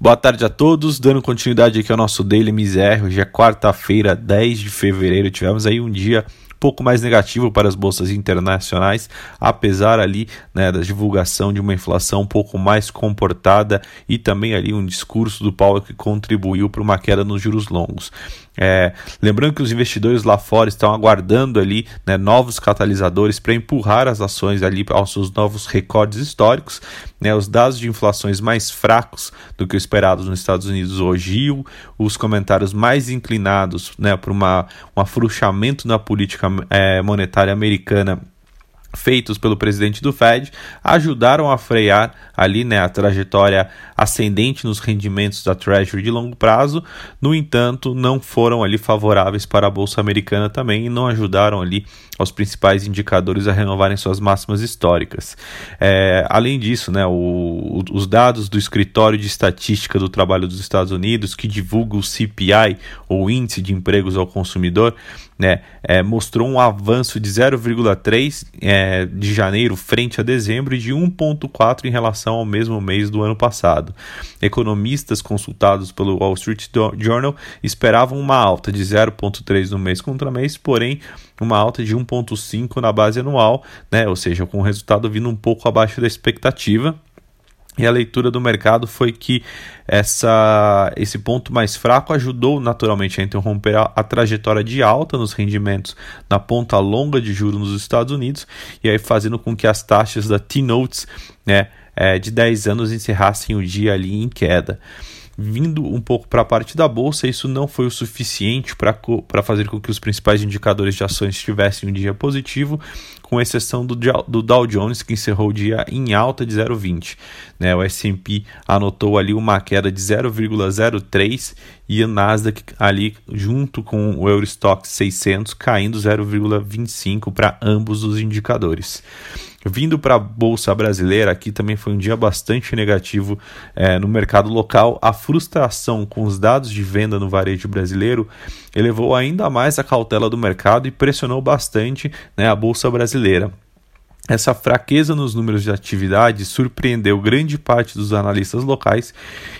Boa tarde a todos, dando continuidade aqui ao nosso Daily Misério. Hoje é quarta-feira, 10 de fevereiro. Tivemos aí um dia pouco mais negativo para as bolsas internacionais, apesar ali né, da divulgação de uma inflação um pouco mais comportada e também ali um discurso do Powell que contribuiu para uma queda nos juros longos. É, lembrando que os investidores lá fora estão aguardando ali né, novos catalisadores para empurrar as ações ali aos seus novos recordes históricos. Né, os dados de inflações mais fracos do que esperados nos Estados Unidos hoje, os comentários mais inclinados né, para um afrouxamento na política é, monetária americana feitos pelo presidente do Fed ajudaram a frear ali né, a trajetória ascendente nos rendimentos da Treasury de longo prazo, no entanto, não foram ali favoráveis para a bolsa americana também e não ajudaram ali aos principais indicadores a renovarem suas máximas históricas. É, além disso, né, o, os dados do Escritório de Estatística do Trabalho dos Estados Unidos, que divulga o CPI, ou Índice de Empregos ao Consumidor, né, é, mostrou um avanço de 0,3 é, de janeiro frente a dezembro e de 1,4 em relação ao mesmo mês do ano passado. Economistas consultados pelo Wall Street Journal esperavam uma alta de 0,3 no mês contra mês, porém uma alta de 1,5 na base anual, né, ou seja, com o resultado vindo um pouco abaixo da expectativa. E a leitura do mercado foi que essa, esse ponto mais fraco ajudou naturalmente a interromper a, a, trajetória de alta nos rendimentos na ponta longa de juros nos Estados Unidos, e aí fazendo com que as taxas da T-Notes né, é, de 10 anos encerrassem o dia ali em queda. Vindo um pouco para a parte da bolsa, isso não foi o suficiente para fazer com que os principais indicadores de ações tivessem um dia positivo, com exceção do, do Dow Jones, que encerrou o dia em alta de 0,20. Né? O S&P anotou ali uma queda de 0,03 e o Nasdaq ali junto com o Eurostock 600 caindo 0,25 para ambos os indicadores. Vindo para a Bolsa Brasileira, aqui também foi um dia bastante negativo é, no mercado local. A frustração com os dados de venda no varejo brasileiro elevou ainda mais a cautela do mercado e pressionou bastante né, a Bolsa Brasileira. Essa fraqueza nos números de atividade surpreendeu grande parte dos analistas locais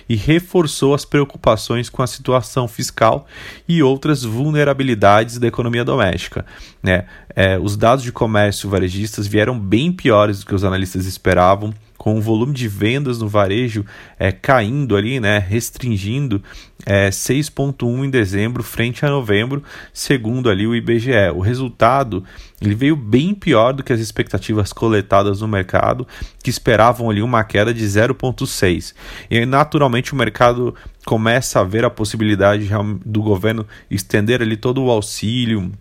e reforçou as preocupações com a situação fiscal e outras vulnerabilidades da economia doméstica. Né? É, os dados de comércio varejistas vieram bem piores do que os analistas esperavam com o volume de vendas no varejo é, caindo ali, né, restringindo é, 6,1 em dezembro frente a novembro, segundo ali o IBGE. O resultado ele veio bem pior do que as expectativas coletadas no mercado, que esperavam ali uma queda de 0,6. E naturalmente o mercado começa a ver a possibilidade do governo estender ali todo o auxílio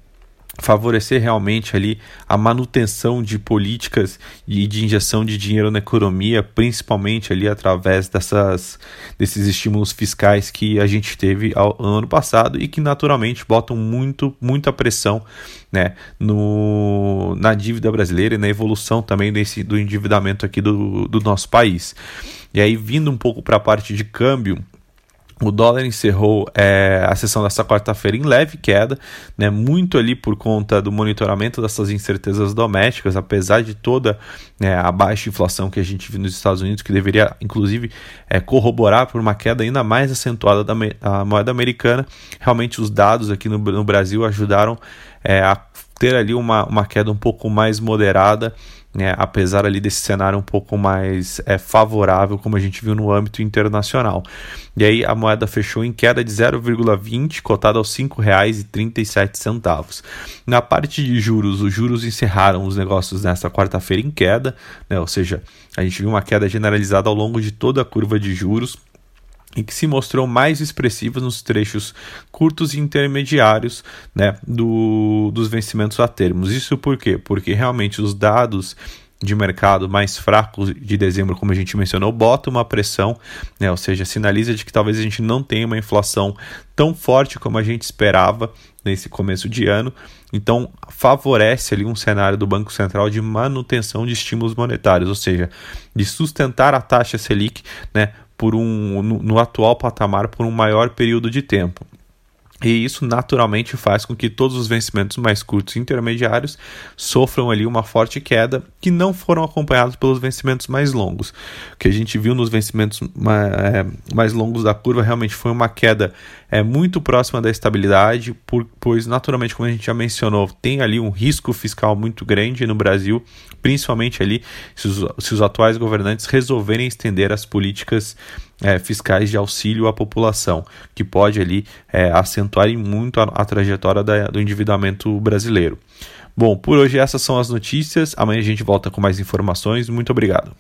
favorecer realmente ali a manutenção de políticas e de injeção de dinheiro na economia, principalmente ali através dessas, desses estímulos fiscais que a gente teve ao, no ano passado e que naturalmente botam muito, muita pressão né, no, na dívida brasileira e na evolução também desse, do endividamento aqui do, do nosso país. E aí, vindo um pouco para a parte de câmbio, o dólar encerrou é, a sessão desta quarta-feira em leve queda, né, muito ali por conta do monitoramento dessas incertezas domésticas, apesar de toda né, a baixa inflação que a gente viu nos Estados Unidos, que deveria inclusive é, corroborar por uma queda ainda mais acentuada da, da moeda americana. Realmente os dados aqui no, no Brasil ajudaram é, a ter ali uma, uma queda um pouco mais moderada né, apesar ali desse cenário um pouco mais é, favorável, como a gente viu no âmbito internacional. E aí a moeda fechou em queda de 0,20, cotada aos R$ 5,37. Na parte de juros, os juros encerraram os negócios nesta quarta-feira em queda, né, ou seja, a gente viu uma queda generalizada ao longo de toda a curva de juros e que se mostrou mais expressiva nos trechos curtos e intermediários né, do, dos vencimentos a termos. Isso por quê? Porque realmente os dados de mercado mais fracos de dezembro, como a gente mencionou, bota uma pressão, né, ou seja, sinaliza de que talvez a gente não tenha uma inflação tão forte como a gente esperava nesse começo de ano. Então, favorece ali um cenário do Banco Central de manutenção de estímulos monetários, ou seja, de sustentar a taxa Selic, né, por um, no, no atual patamar por um maior período de tempo. E isso naturalmente faz com que todos os vencimentos mais curtos e intermediários sofram ali uma forte queda que não foram acompanhados pelos vencimentos mais longos. O que a gente viu nos vencimentos é, mais longos da curva realmente foi uma queda é, muito próxima da estabilidade, pois naturalmente, como a gente já mencionou, tem ali um risco fiscal muito grande no Brasil, principalmente ali se os, se os atuais governantes resolverem estender as políticas é, fiscais de auxílio à população, que pode ali é, acentuar muito a, a trajetória da, do endividamento brasileiro. Bom, por hoje essas são as notícias. Amanhã a gente volta com mais informações. Muito obrigado.